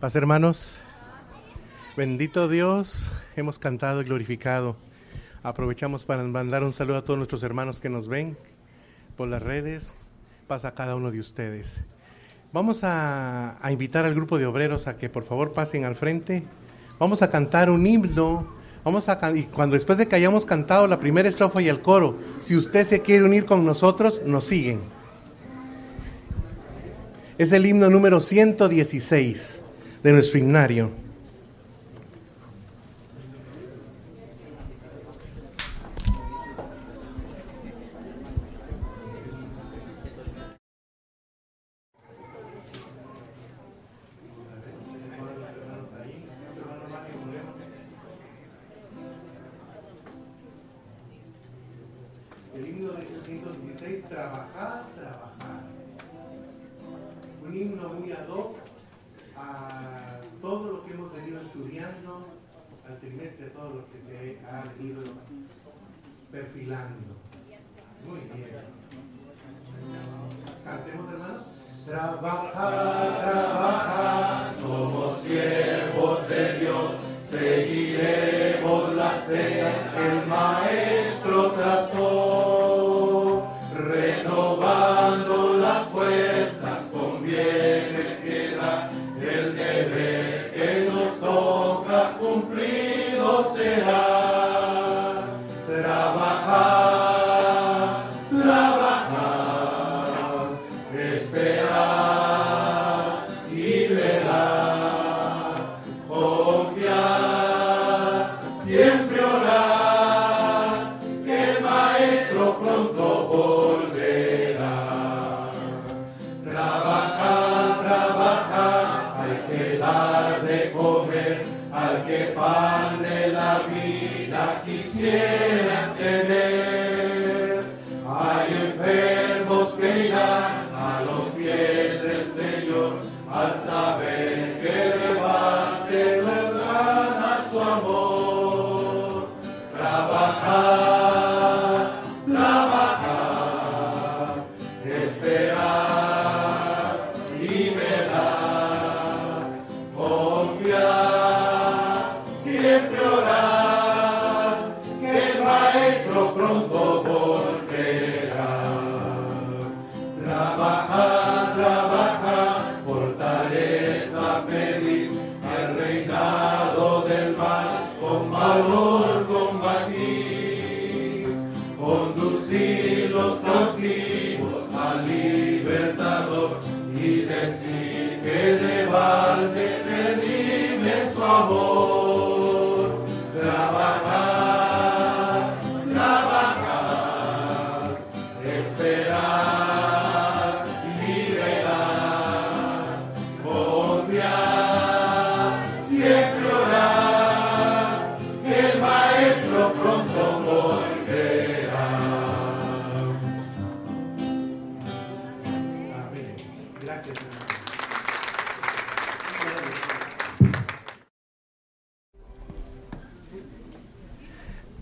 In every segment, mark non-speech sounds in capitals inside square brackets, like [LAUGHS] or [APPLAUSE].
Paz hermanos, bendito Dios, hemos cantado y glorificado. Aprovechamos para mandar un saludo a todos nuestros hermanos que nos ven por las redes. Paz a cada uno de ustedes. Vamos a, a invitar al grupo de obreros a que por favor pasen al frente. Vamos a cantar un himno. Vamos a y cuando después de que hayamos cantado la primera estrofa y el coro, si usted se quiere unir con nosotros, nos siguen. Es el himno número 116 de nuestro himnario.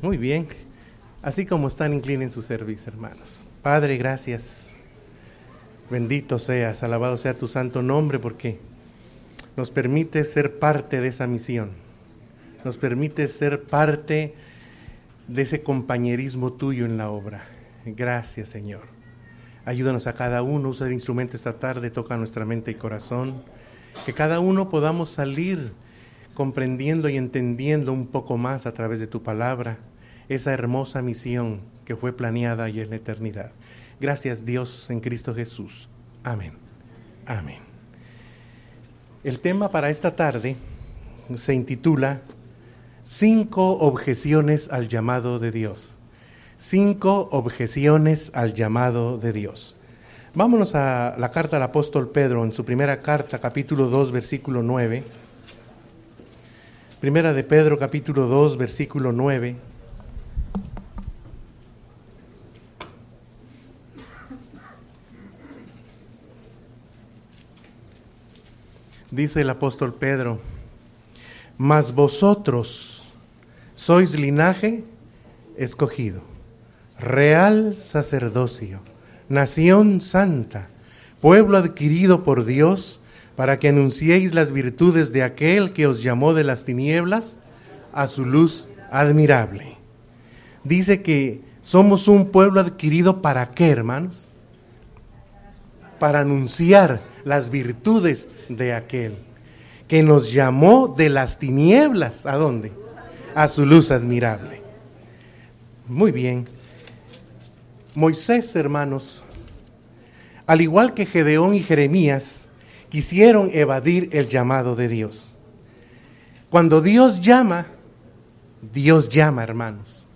Muy bien. Así como están, inclinen su servicio, hermanos. Padre, gracias. Bendito seas, alabado sea tu santo nombre, porque nos permite ser parte de esa misión. Nos permite ser parte de ese compañerismo tuyo en la obra. Gracias, Señor. Ayúdanos a cada uno, usa el instrumento esta tarde, toca nuestra mente y corazón. Que cada uno podamos salir comprendiendo y entendiendo un poco más a través de tu palabra esa hermosa misión que fue planeada y en la eternidad. Gracias Dios en Cristo Jesús. Amén. Amén. El tema para esta tarde se intitula Cinco objeciones al llamado de Dios. Cinco objeciones al llamado de Dios. Vámonos a la carta al apóstol Pedro en su primera carta, capítulo 2, versículo 9. Primera de Pedro, capítulo 2, versículo 9. Dice el apóstol Pedro, mas vosotros sois linaje escogido, real sacerdocio, nación santa, pueblo adquirido por Dios, para que anunciéis las virtudes de aquel que os llamó de las tinieblas a su luz admirable. Dice que somos un pueblo adquirido para qué, hermanos? Para anunciar las virtudes de aquel que nos llamó de las tinieblas. ¿A dónde? A su luz admirable. Muy bien. Moisés, hermanos, al igual que Gedeón y Jeremías, quisieron evadir el llamado de Dios. Cuando Dios llama, Dios llama, hermanos.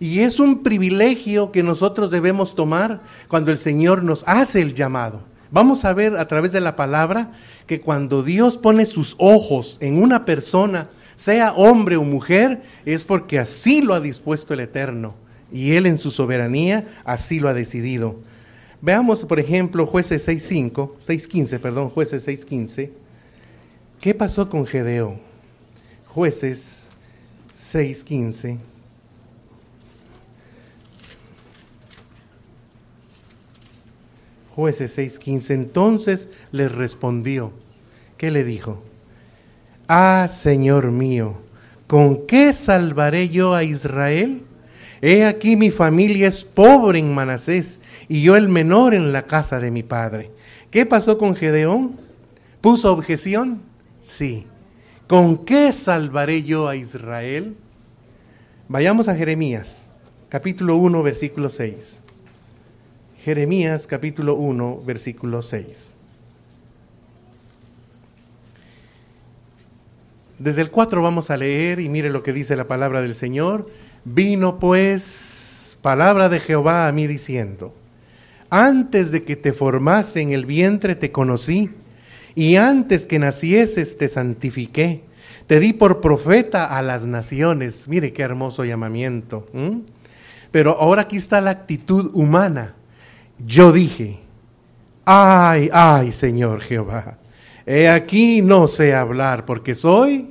Y es un privilegio que nosotros debemos tomar cuando el Señor nos hace el llamado. Vamos a ver a través de la palabra que cuando Dios pone sus ojos en una persona, sea hombre o mujer, es porque así lo ha dispuesto el Eterno. Y Él en su soberanía así lo ha decidido. Veamos, por ejemplo, jueces 6.5, 6.15, perdón, jueces 6.15. ¿Qué pasó con Gedeón? Jueces 6.15. Jueces 6:15. Entonces le respondió. ¿Qué le dijo? Ah, Señor mío, ¿con qué salvaré yo a Israel? He aquí mi familia es pobre en Manasés y yo el menor en la casa de mi padre. ¿Qué pasó con Gedeón? ¿Puso objeción? Sí. ¿Con qué salvaré yo a Israel? Vayamos a Jeremías, capítulo 1, versículo 6. Jeremías capítulo 1, versículo 6. Desde el 4 vamos a leer y mire lo que dice la palabra del Señor. Vino pues palabra de Jehová a mí diciendo, antes de que te formase en el vientre te conocí, y antes que nacieses te santifiqué, te di por profeta a las naciones. Mire qué hermoso llamamiento. Pero ahora aquí está la actitud humana yo dije, ay, ay, Señor Jehová, he aquí no sé hablar porque soy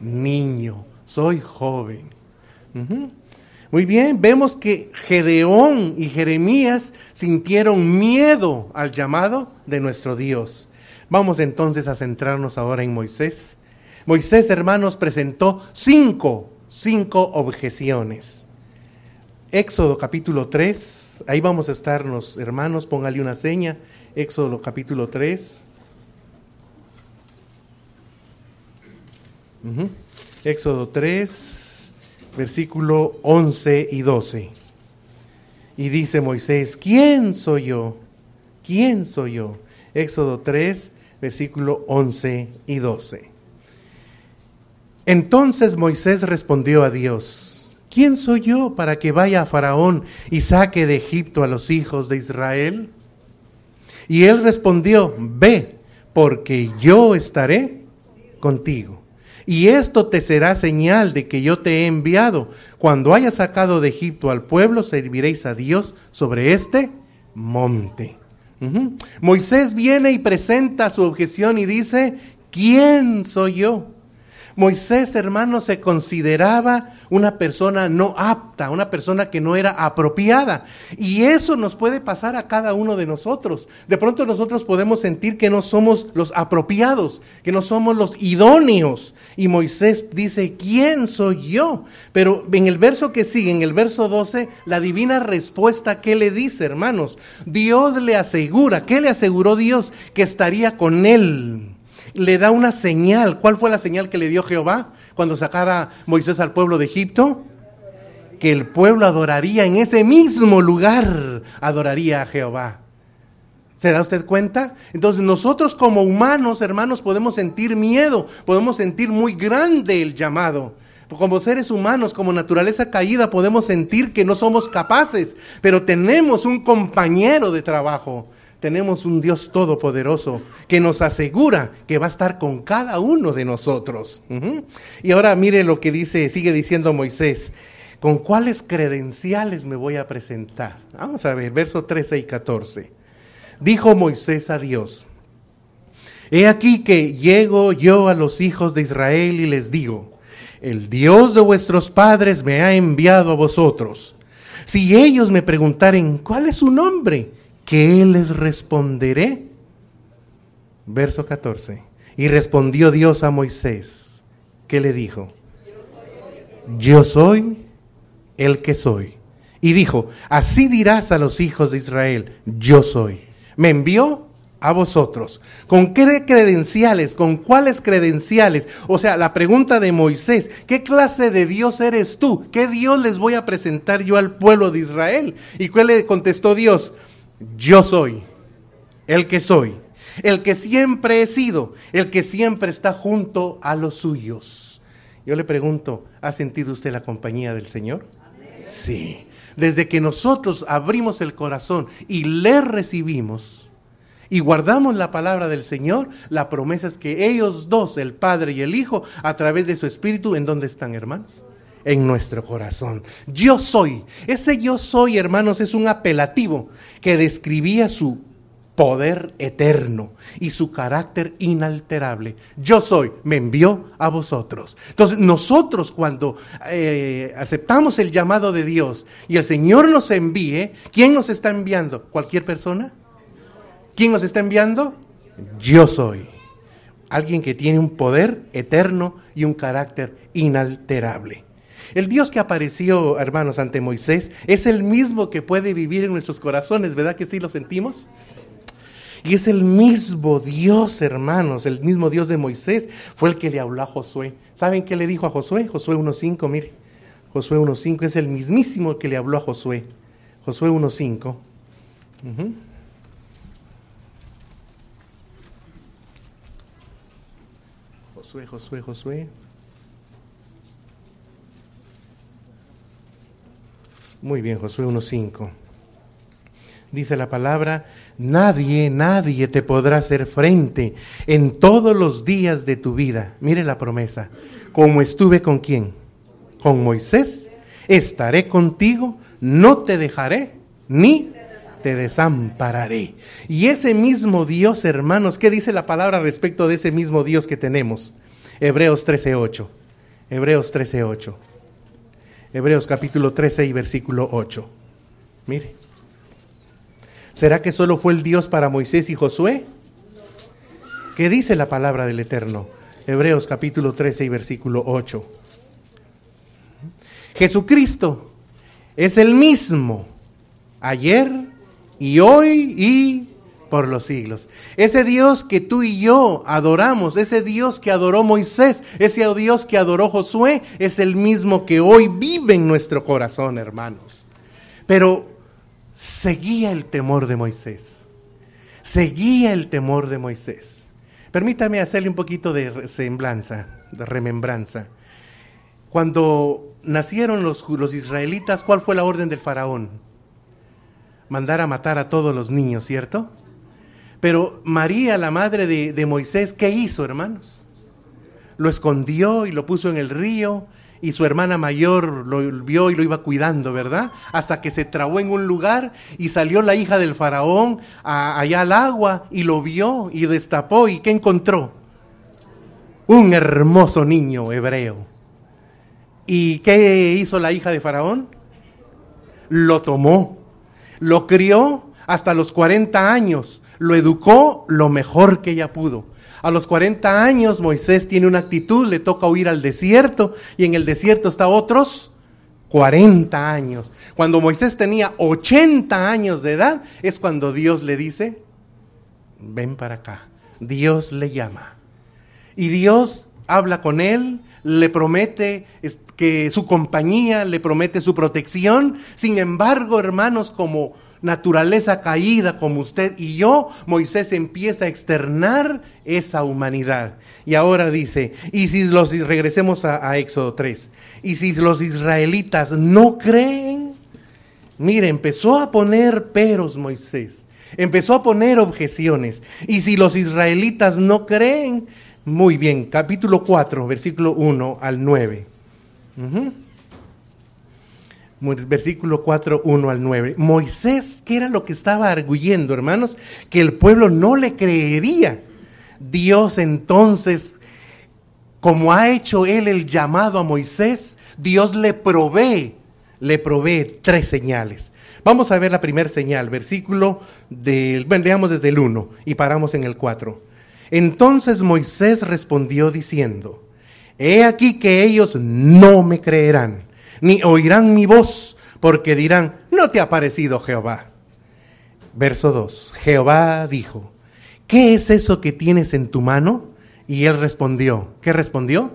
niño, soy joven. Muy bien, vemos que Gedeón y Jeremías sintieron miedo al llamado de nuestro Dios. Vamos entonces a centrarnos ahora en Moisés. Moisés, hermanos, presentó cinco, cinco objeciones. Éxodo capítulo 3, Ahí vamos a estarnos, hermanos, póngale una seña. Éxodo capítulo 3. Éxodo 3, versículo 11 y 12. Y dice Moisés, ¿quién soy yo? ¿Quién soy yo? Éxodo 3, versículo 11 y 12. Entonces Moisés respondió a Dios, ¿quién soy yo para que vaya a Faraón y saque de Egipto a los hijos de Israel? Y él respondió, ve, porque yo estaré contigo. Y esto te será señal de que yo te he enviado. Cuando haya sacado de Egipto al pueblo, serviréis a Dios sobre este monte. Moisés viene y presenta su objeción y dice, ¿quién soy yo? Moisés, hermano, se consideraba una persona no apta, una persona que no era apropiada. Y eso nos puede pasar a cada uno de nosotros. De pronto nosotros podemos sentir que no somos los apropiados, que no somos los idóneos. Y Moisés dice, ¿quién soy yo? Pero en el verso que sigue, en el verso 12, la divina respuesta, ¿qué le dice, hermanos? Dios le asegura, ¿qué le aseguró Dios? Que estaría con él le da una señal. ¿Cuál fue la señal que le dio Jehová cuando sacara Moisés al pueblo de Egipto? Que el pueblo adoraría en ese mismo lugar, adoraría a Jehová. ¿Se da usted cuenta? Entonces nosotros como humanos, hermanos, podemos sentir miedo, podemos sentir muy grande el llamado. Como seres humanos, como naturaleza caída, podemos sentir que no somos capaces, pero tenemos un compañero de trabajo tenemos un Dios todopoderoso que nos asegura que va a estar con cada uno de nosotros. Y ahora mire lo que dice, sigue diciendo Moisés. ¿Con cuáles credenciales me voy a presentar? Vamos a ver, verso 13 y 14. Dijo Moisés a Dios, He aquí que llego yo a los hijos de Israel y les digo, el Dios de vuestros padres me ha enviado a vosotros. Si ellos me preguntaren, ¿cuál es su nombre? ¿Qué les responderé? Verso 14. Y respondió Dios a Moisés. ¿Qué le dijo? Yo soy el que soy. Y dijo, así dirás a los hijos de Israel, yo soy. Me envió a vosotros. ¿Con qué credenciales? ¿Con cuáles credenciales? O sea, la pregunta de Moisés, ¿qué clase de Dios eres tú? ¿Qué Dios les voy a presentar yo al pueblo de Israel? ¿Y cuál le contestó Dios? Yo soy el que soy, el que siempre he sido, el que siempre está junto a los suyos. Yo le pregunto, ¿ha sentido usted la compañía del Señor? Sí. Desde que nosotros abrimos el corazón y le recibimos y guardamos la palabra del Señor, la promesa es que ellos dos, el Padre y el Hijo, a través de su Espíritu, ¿en dónde están, hermanos? En nuestro corazón. Yo soy. Ese yo soy, hermanos, es un apelativo que describía su poder eterno y su carácter inalterable. Yo soy, me envió a vosotros. Entonces nosotros cuando eh, aceptamos el llamado de Dios y el Señor nos envíe, ¿quién nos está enviando? ¿Cualquier persona? ¿Quién nos está enviando? Yo soy. Alguien que tiene un poder eterno y un carácter inalterable. El Dios que apareció, hermanos, ante Moisés es el mismo que puede vivir en nuestros corazones, ¿verdad que sí lo sentimos? Y es el mismo Dios, hermanos, el mismo Dios de Moisés, fue el que le habló a Josué. ¿Saben qué le dijo a Josué? Josué 1.5, mire. Josué 1.5 es el mismísimo que le habló a Josué. Josué 1.5. Josué, Josué, Josué. Muy bien, Josué 1.5 dice la palabra, nadie, nadie te podrá hacer frente en todos los días de tu vida. Mire la promesa, como estuve con quién? Con Moisés, estaré contigo, no te dejaré ni te desampararé. Y ese mismo Dios, hermanos, ¿qué dice la palabra respecto de ese mismo Dios que tenemos? Hebreos 13:8. Hebreos 13:8. Hebreos capítulo 13 y versículo 8. Mire. ¿Será que solo fue el Dios para Moisés y Josué? ¿Qué dice la palabra del Eterno? Hebreos capítulo 13 y versículo 8. Jesucristo es el mismo ayer y hoy y por los siglos. Ese Dios que tú y yo adoramos, ese Dios que adoró Moisés, ese Dios que adoró Josué, es el mismo que hoy vive en nuestro corazón, hermanos. Pero seguía el temor de Moisés. Seguía el temor de Moisés. Permítame hacerle un poquito de semblanza, de remembranza. Cuando nacieron los, los israelitas, ¿cuál fue la orden del faraón? Mandar a matar a todos los niños, ¿cierto? Pero María, la madre de, Moisés, ¿qué hizo, hermanos? Lo escondió y lo puso en el río y su hermana mayor lo vio y lo iba cuidando, ¿verdad? Hasta que se trabó en un lugar y salió la hija del faraón allá al agua y lo vio y destapó y ¿qué encontró? Un hermoso niño hebreo. ¿Y qué hizo la hija de faraón? Lo tomó, lo crió hasta los 40 años, lo educó lo mejor que ella pudo. A los 40 años Moisés tiene una actitud, le toca huir al desierto y en el desierto está otros 40 años. Cuando Moisés tenía 80 años de edad es cuando Dios le dice, ven para acá. Dios le llama. Y Dios habla con él, le promete que su compañía, le promete su protección. Sin embargo, hermanos, como naturaleza caída como usted y yo, Moisés empieza a externar esa humanidad. Y ahora dice, y si los, regresemos a, Éxodo 3, y si los israelitas no creen, mire, empezó a poner peros Moisés, empezó a poner objeciones, y si los israelitas no creen, muy bien, capítulo 4, versículo 1 al 9 versículo 4, 1 al 9. Moisés, ¿qué era lo que estaba arguyendo, hermanos? Que el pueblo no le creería. Dios entonces, como ha hecho él el llamado a Moisés, Dios le provee, le provee tres señales. Vamos a ver la primera señal, versículo del, bueno, leamos desde el 1 y paramos en el 4. Entonces Moisés respondió diciendo, He aquí que ellos no me creerán, ni oirán mi voz, porque dirán, no te ha parecido Jehová. Verso 2, Jehová dijo, ¿qué es eso que tienes en tu mano? Y él respondió, ¿qué respondió?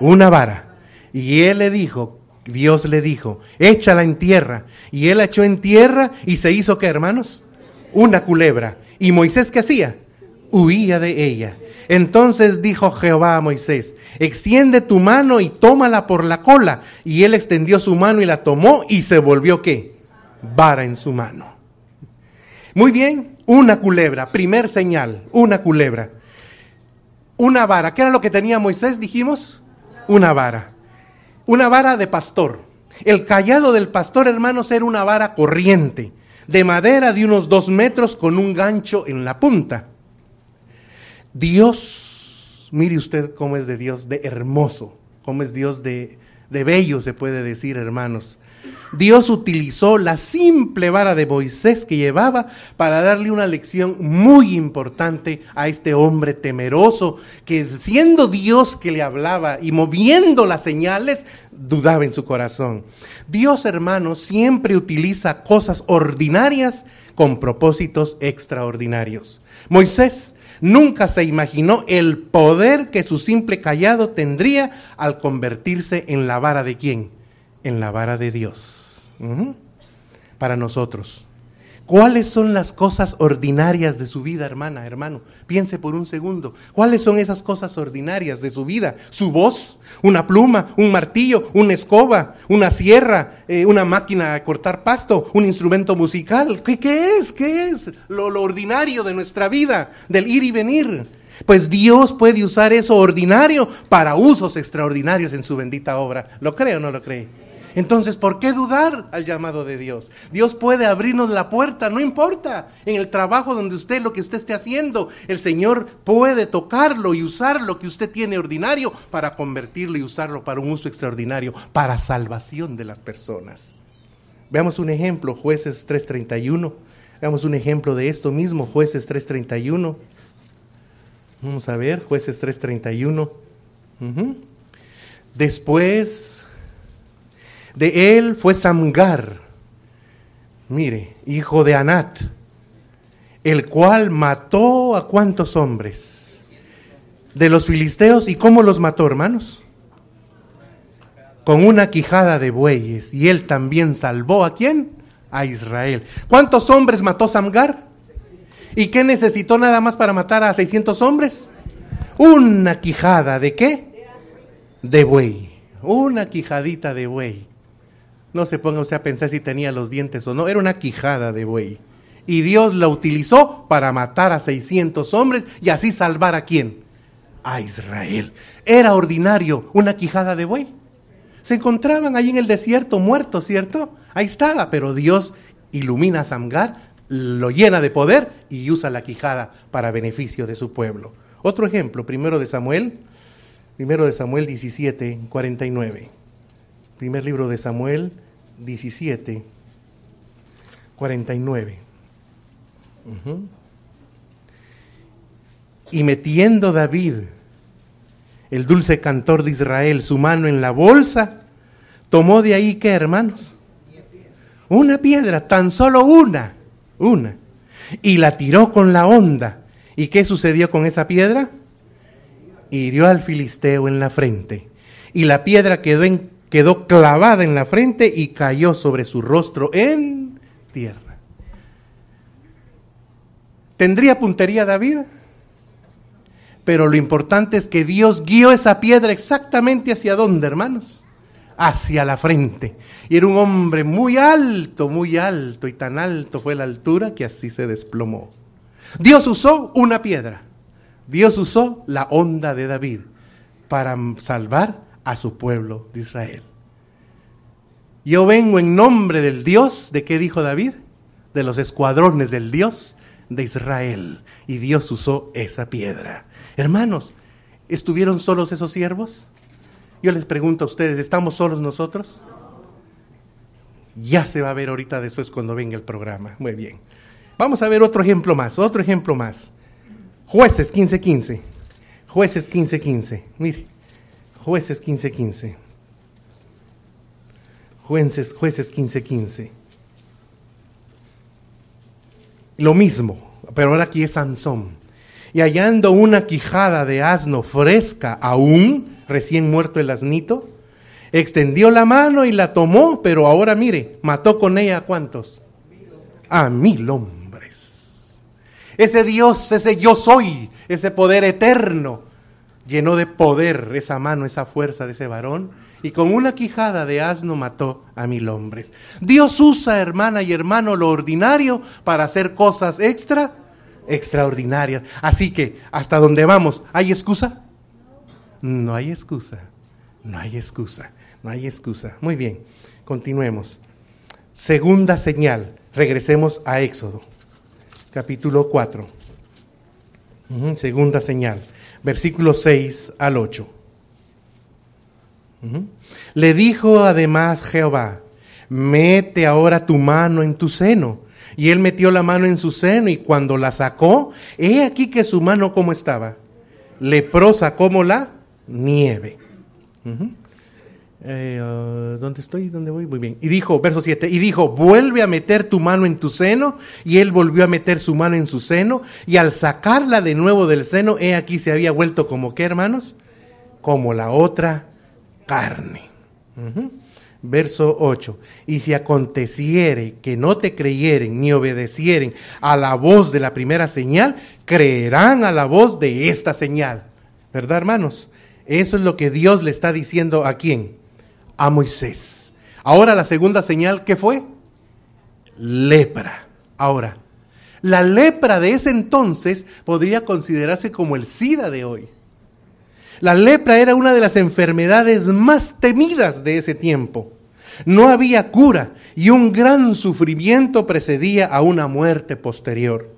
Una vara. Y él le dijo, Dios le dijo, échala en tierra. Y él la echó en tierra y se hizo, ¿qué hermanos? Una culebra. ¿Y Moisés qué hacía? Huía de ella. Entonces dijo Jehová a Moisés, extiende tu mano y tómala por la cola. Y él extendió su mano y la tomó y se volvió qué? Vara en su mano. Muy bien, una culebra, primer señal, una culebra. Una vara, ¿qué era lo que tenía Moisés? Dijimos, una vara una vara de pastor. El callado del pastor, hermanos, era una vara corriente, de madera de unos dos metros con un gancho en la punta. Dios, mire usted cómo es de Dios, de hermoso, cómo es Dios de, de bello, se puede decir, hermanos. Dios utilizó la simple vara de Moisés que llevaba para darle una lección muy importante a este hombre temeroso que siendo Dios que le hablaba y moviendo las señales, dudaba en su corazón. Dios, hermano, siempre utiliza cosas ordinarias con propósitos extraordinarios. Moisés nunca se imaginó el poder que su simple callado tendría al convertirse en la vara de quién? En la vara de Dios para nosotros. ¿Cuáles son las cosas ordinarias de su vida, hermana, hermano? Piense por un segundo. ¿Cuáles son esas cosas ordinarias de su vida? Su voz, una pluma, un martillo, una escoba, una sierra, eh, una máquina de cortar pasto, un instrumento musical. ¿Qué, qué es? ¿Qué es lo, lo ordinario de nuestra vida, del ir y venir? Pues Dios puede usar eso ordinario para usos extraordinarios en su bendita obra. ¿Lo cree o no lo cree? Entonces, ¿por qué dudar al llamado de Dios? Dios puede abrirnos la puerta, no importa, en el trabajo donde usted, lo que usted esté haciendo, el Señor puede tocarlo y usar lo que usted tiene ordinario para convertirlo y usarlo para un uso extraordinario, para salvación de las personas. Veamos un ejemplo, jueces 3.31. Veamos un ejemplo de esto mismo, jueces 3.31. Vamos a ver, jueces 3.31. Después de él fue Samgar, mire, hijo de Anat, el cual mató a cuántos hombres de los filisteos y cómo los mató, hermanos. Con una quijada de bueyes. Y él también salvó a quién? A Israel. ¿Cuántos hombres mató Samgar? ¿Y qué necesitó nada más para matar a 600 hombres? Una quijada de qué? De buey. Una quijadita de buey. No se ponga usted a pensar si tenía los dientes o no, era una quijada de buey. Y Dios la utilizó para matar a 600 hombres y así salvar a quién? A Israel. Era ordinario una quijada de buey. Se encontraban ahí en el desierto muertos, ¿cierto? Ahí estaba, pero Dios ilumina a Samgar, lo llena de poder y usa la quijada para beneficio de su pueblo. Otro ejemplo, primero de Samuel, primero de Samuel 17, 49. Primer libro de Samuel 17, 49. Y metiendo David, el dulce cantor de Israel, su mano en la bolsa, tomó de ahí, ¿qué hermanos? Una piedra, tan solo una, una. Y la tiró con la onda. ¿Y qué sucedió con esa piedra? Hirió al filisteo en la frente. Y la piedra quedó en quedó clavada en la frente y cayó sobre su rostro en tierra. ¿Tendría puntería David? Pero lo importante es que Dios guió esa piedra exactamente hacia dónde, hermanos? Hacia la frente. Y era un hombre muy alto, muy alto, y tan alto fue la altura que así se desplomó. Dios usó una piedra. Dios usó la onda de David para salvar a su pueblo de Israel. Yo vengo en nombre del Dios, ¿de qué dijo David? De los escuadrones del Dios de Israel. Y Dios usó esa piedra. Hermanos, ¿estuvieron solos esos siervos? Yo les pregunto a ustedes, ¿estamos solos nosotros? Ya se va a ver ahorita después cuando venga el programa. Muy bien. Vamos a ver otro ejemplo más, otro ejemplo más. Jueces 15:15. Jueces 15:15. Mire, jueces 15:15. Jueces, jueces 15:15. Lo mismo, pero ahora aquí es Sansón. Y hallando una quijada de asno fresca aún, recién muerto el asnito, extendió la mano y la tomó, pero ahora mire, mató con ella a cuántos? A mil hombres. Ese Dios, ese yo soy, ese poder eterno, llenó de poder esa mano, esa fuerza de ese varón, y con una quijada de asno mató a mil hombres. Dios usa, hermana y hermano, lo ordinario para hacer cosas extra, extraordinarias. Así que, hasta donde vamos, ¿hay excusa? No hay excusa, no hay excusa. No hay excusa. Muy bien, continuemos. Segunda señal. Regresemos a Éxodo, capítulo 4. Segunda señal, versículos 6 al 8. Le dijo además Jehová, mete ahora tu mano en tu seno. Y él metió la mano en su seno y cuando la sacó, he aquí que su mano como estaba, leprosa como la nieve. Eh, uh, ¿Dónde estoy? ¿Dónde voy? Muy bien. Y dijo, verso 7, y dijo, vuelve a meter tu mano en tu seno. Y él volvió a meter su mano en su seno. Y al sacarla de nuevo del seno, he aquí se había vuelto como qué, hermanos? Como la otra carne. Verso 8. Y si aconteciere que no te creyeren ni obedecieren a la voz de la primera señal, creerán a la voz de esta señal. ¿Verdad, hermanos? Eso es lo que Dios le está diciendo a quién? A Moisés. Ahora la segunda señal, ¿qué fue? Lepra. Ahora, la lepra de ese entonces podría considerarse como el SIDA de hoy. La lepra era una de las enfermedades más temidas de ese tiempo. No había cura y un gran sufrimiento precedía a una muerte posterior.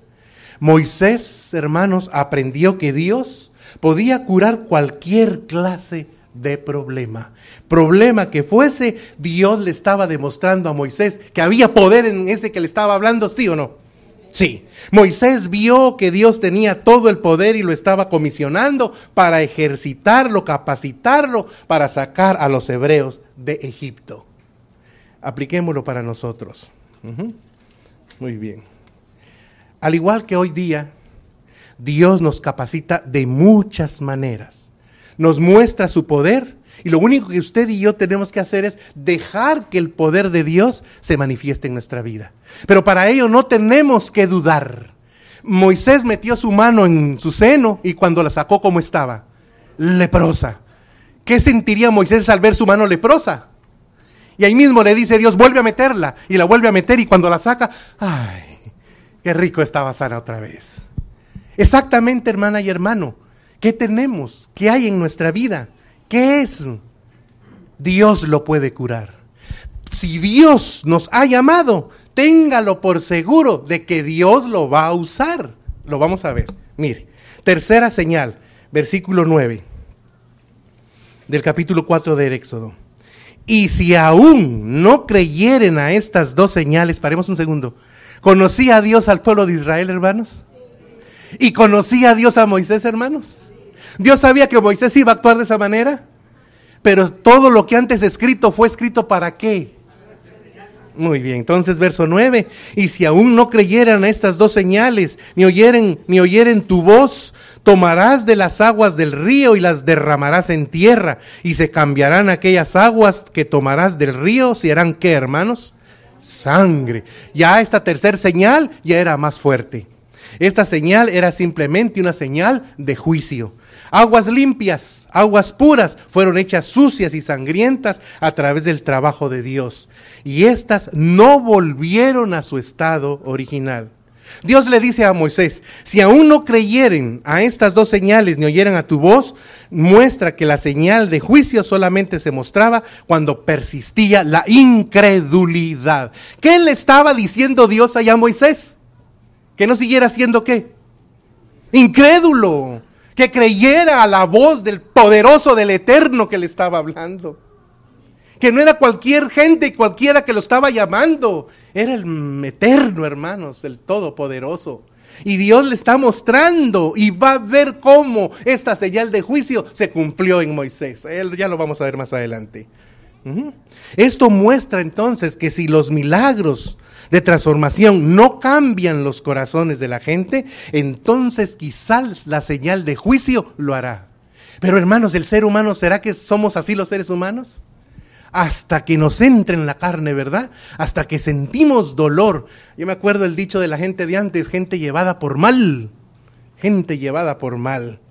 Moisés, hermanos, aprendió que Dios podía curar cualquier clase de problema. Problema que fuese, Dios le estaba demostrando a Moisés que había poder en ese que le estaba hablando, sí o no. Sí, Moisés vio que Dios tenía todo el poder y lo estaba comisionando para ejercitarlo, capacitarlo, para sacar a los hebreos de Egipto. Apliquémoslo para nosotros. Muy bien. Al igual que hoy día, Dios nos capacita de muchas maneras nos muestra su poder y lo único que usted y yo tenemos que hacer es dejar que el poder de Dios se manifieste en nuestra vida. Pero para ello no tenemos que dudar. Moisés metió su mano en su seno y cuando la sacó, ¿cómo estaba? Leprosa. ¿Qué sentiría Moisés al ver su mano leprosa? Y ahí mismo le dice Dios, vuelve a meterla. Y la vuelve a meter y cuando la saca, ¡ay! Qué rico estaba sana otra vez. Exactamente, hermana y hermano. ¿Qué tenemos? ¿Qué hay en nuestra vida? ¿Qué es? Dios lo puede curar. Si Dios nos ha llamado, téngalo por seguro de que Dios lo va a usar. Lo vamos a ver. Mire, tercera señal, versículo 9 del capítulo 4 del Éxodo. Y si aún no creyeren a estas dos señales, paremos un segundo. ¿Conocía a Dios al pueblo de Israel, hermanos? ¿Y conocía a Dios a Moisés, hermanos? Dios sabía que Moisés iba a actuar de esa manera, pero todo lo que antes escrito fue escrito para qué. Muy bien, entonces verso 9, y si aún no creyeran a estas dos señales, ni oyeren, ni oyeren tu voz, tomarás de las aguas del río y las derramarás en tierra, y se cambiarán aquellas aguas que tomarás del río, si harán qué, hermanos? Sangre. Ya esta tercera señal ya era más fuerte. Esta señal era simplemente una señal de juicio. Aguas limpias, aguas puras, fueron hechas sucias y sangrientas a través del trabajo de Dios. Y éstas no volvieron a su estado original. Dios le dice a Moisés, si aún no creyeren a estas dos señales ni oyeran a tu voz, muestra que la señal de juicio solamente se mostraba cuando persistía la incredulidad. ¿Qué le estaba diciendo Dios allá a Moisés? Que no siguiera siendo qué? Incrédulo que creyera a la voz del poderoso, del eterno que le estaba hablando. Que no era cualquier gente, cualquiera que lo estaba llamando. Era el eterno, hermanos, el todopoderoso. Y Dios le está mostrando y va a ver cómo esta señal de juicio se cumplió en Moisés. Él, ya lo vamos a ver más adelante. Esto muestra entonces que si los milagros de transformación no cambian los corazones de la gente, entonces quizás la señal de juicio lo hará. Pero hermanos, ¿el ser humano será que somos así los seres humanos? hasta que nos entre en la carne, ¿verdad? Hasta que sentimos dolor. Yo me acuerdo el dicho de la gente de antes, gente llevada por mal, gente llevada por mal.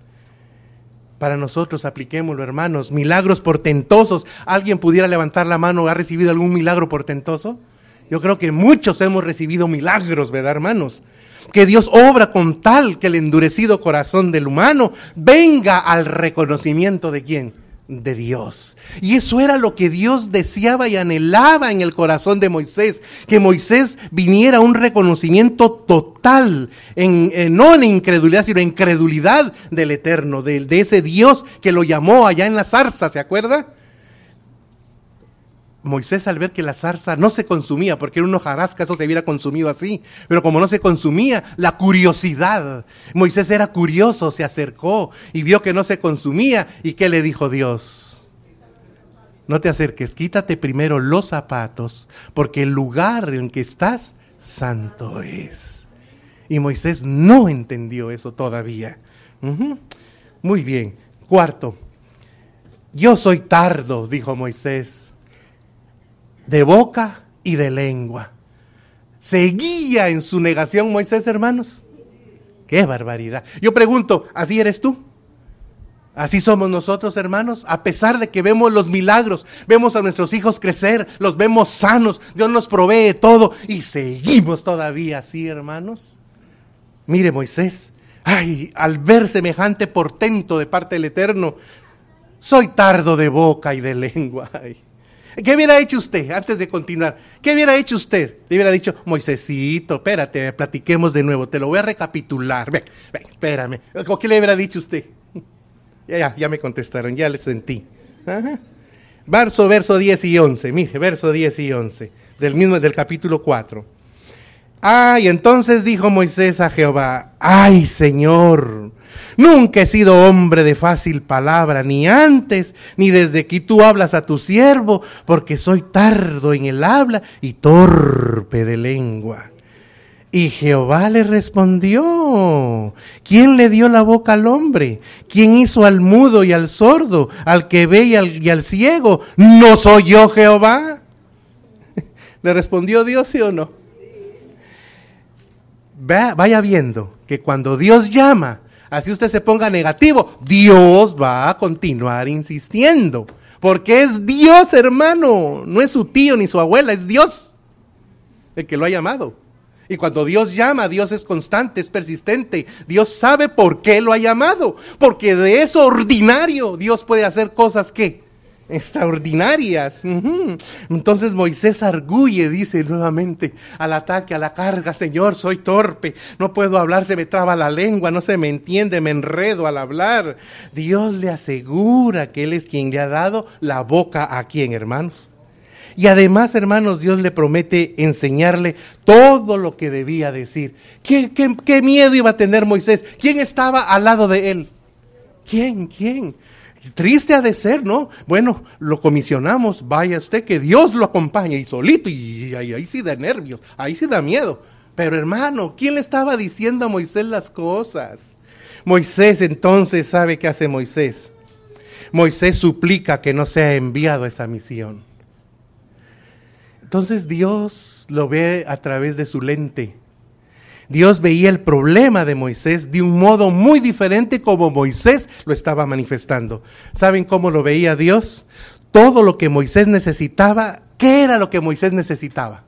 Para nosotros apliquémoslo, hermanos, milagros portentosos. ¿Alguien pudiera levantar la mano? ¿Ha recibido algún milagro portentoso? Yo creo que muchos hemos recibido milagros, ¿verdad, hermanos? Que Dios obra con tal que el endurecido corazón del humano venga al reconocimiento de quién? de Dios. Y eso era lo que Dios deseaba y anhelaba en el corazón de Moisés, que Moisés viniera a un reconocimiento total, en, no en incredulidad, sino en credulidad del Eterno, de, de ese Dios que lo llamó allá en la zarza, ¿se acuerda? Moisés al ver que la zarza no se consumía, porque era un hojarasca, eso se hubiera consumido así, pero como no se consumía, la curiosidad, Moisés era curioso, se acercó y vio que no se consumía, ¿y qué le dijo Dios? No te acerques, quítate primero los zapatos, porque el lugar en que estás, santo es. Y Moisés no entendió eso todavía. Muy bien. Cuarto, yo soy tardo, dijo Moisés de boca y de lengua. ¿Seguía en su negación Moisés, hermanos? ¡Qué barbaridad! Yo pregunto, ¿así eres tú? Así somos nosotros, hermanos, a pesar de que vemos los milagros, vemos a nuestros hijos crecer, los vemos sanos, Dios nos provee todo y seguimos todavía así, hermanos. Mire Moisés, ay, al ver semejante portento de parte del Eterno, soy tardo de boca y de lengua. Ay. ¿Qué hubiera hecho usted antes de continuar? ¿Qué hubiera hecho usted? Le hubiera dicho, Moisésito, espérate, platiquemos de nuevo, te lo voy a recapitular. Ven, ven, espérame. qué le hubiera dicho usted? [LAUGHS] Ya, ya, ya me contestaron, ya le sentí. Verso, verso 10 y 11, mire, verso 10 y 11, del mismo, del capítulo 4. Ay, entonces dijo Moisés a Jehová, ay Señor, Nunca he sido hombre de fácil palabra, ni antes, ni desde que tú hablas a tu siervo, porque soy tardo en el habla y torpe de lengua. Y Jehová le respondió, ¿quién le dio la boca al hombre? ¿Quién hizo al mudo y al sordo, al que ve y al, y al ciego? ¿No soy yo Jehová? [LAUGHS] ¿Le respondió Dios, sí o no? Vaya viendo que cuando Dios llama, así usted se ponga negativo, Dios va a continuar insistiendo. Porque es Dios, hermano. No es su tío ni su abuela, es Dios el que lo ha llamado. Y cuando Dios llama, Dios es constante, es persistente. Dios sabe por qué lo ha llamado. Porque de eso ordinario Dios puede hacer cosas que extraordinarias. Entonces Moisés arguye, dice nuevamente, al ataque, a la carga, Señor, soy torpe, no puedo hablar, se me traba la lengua, no se me entiende, me enredo al hablar. Dios le asegura que Él es quien le ha dado la boca a quien, hermanos. Y además, hermanos, Dios le promete enseñarle todo lo que debía decir. ¿Qué, qué, qué miedo iba a tener Moisés? ¿Quién estaba al lado de él? ¿Quién? ¿Quién? Triste ha de ser, ¿no? Bueno, lo comisionamos, vaya usted, que Dios lo acompañe y solito, y ahí, sí da nervios, ahí sí da miedo. Pero hermano, ¿quién le estaba diciendo a Moisés las cosas? Moisés entonces sabe qué hace Moisés. Moisés suplica que no sea enviado a esa misión. Entonces Dios lo ve a través de su lente Dios veía el problema de Moisés de un modo muy diferente como Moisés lo estaba manifestando. ¿Saben cómo lo veía Dios? Todo lo que Moisés necesitaba, ¿qué era lo que Moisés necesitaba?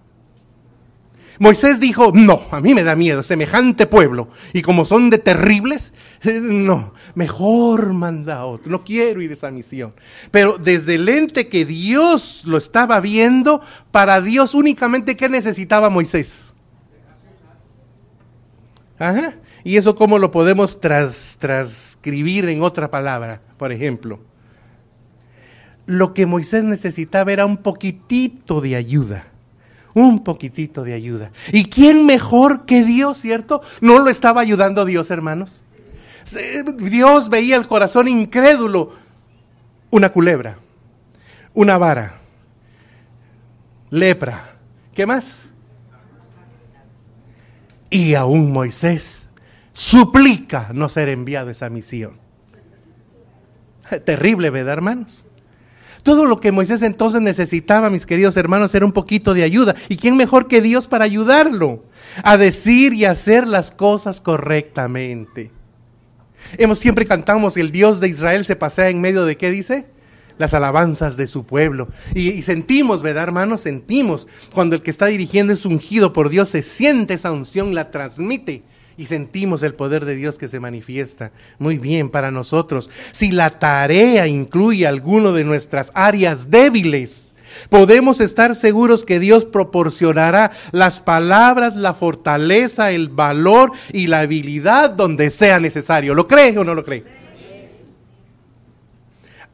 Moisés dijo, no, a mí me da miedo semejante pueblo. Y como son de terribles, [LAUGHS] no, mejor manda otro. No quiero ir a esa misión. Pero desde el ente que Dios lo estaba viendo, para Dios únicamente, ¿qué necesitaba Moisés? Ajá. ¿Y eso cómo lo podemos transcribir en otra palabra? Por ejemplo, lo que Moisés necesitaba era un poquitito de ayuda, un poquitito de ayuda. ¿Y quién mejor que Dios, cierto? ¿No lo estaba ayudando Dios, hermanos? Dios veía el corazón incrédulo. Una culebra, una vara, lepra. ¿Qué más? Y aún Moisés suplica no ser enviado a esa misión. Terrible, ¿verdad, hermanos? Todo lo que Moisés entonces necesitaba, mis queridos hermanos, era un poquito de ayuda. ¿Y quién mejor que Dios para ayudarlo a decir y hacer las cosas correctamente? Hemos siempre cantamos, el Dios de Israel se pasea en medio de qué dice? Las alabanzas de su pueblo. Y, sentimos, ¿verdad, hermanos? Sentimos cuando el que está dirigiendo es ungido por Dios, se siente esa unción, la transmite y sentimos el poder de Dios que se manifiesta. Muy bien para nosotros. Si la tarea incluye alguno de nuestras áreas débiles, podemos estar seguros que Dios proporcionará las palabras, la fortaleza, el valor y la habilidad donde sea necesario. ¿Lo cree o no lo cree?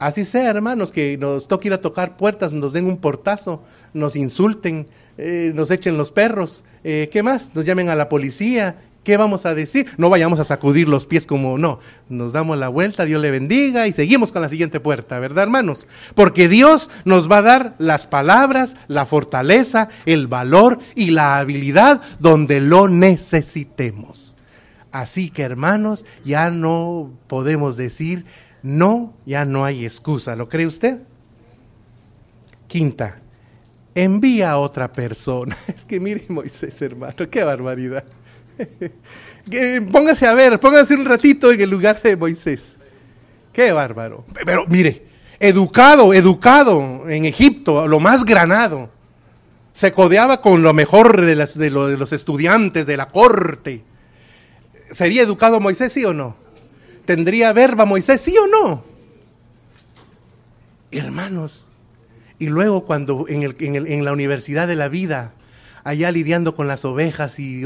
Así sea, hermanos, que nos toque ir a tocar puertas, nos den un portazo, nos insulten, eh, nos echen los perros, eh, ¿qué más? Nos llamen a la policía ¿Qué vamos a decir? No vayamos a sacudir los pies como no. Nos damos la vuelta, Dios le bendiga y seguimos con la siguiente puerta, ¿verdad, hermanos? Porque Dios nos va a dar las palabras, la fortaleza, el valor y la habilidad donde lo necesitemos. Así que, hermanos, ya no podemos decir no, ya no hay excusa. ¿Lo cree usted? Quinta, envía a otra persona. [LAUGHS] Es que mire Moisés, hermano, qué barbaridad. [LAUGHS] póngase a ver, póngase un ratito en el lugar de Moisés. Qué bárbaro. Pero mire, educado, educado en Egipto, lo más granado. Se codeaba con lo mejor de, de los estudiantes de la corte. ¿Sería educado Moisés, sí o no? ¿Tendría verba Moisés, sí o no? Hermanos, y luego cuando en, el, en, el, en la universidad de la vida allá lidiando con las ovejas y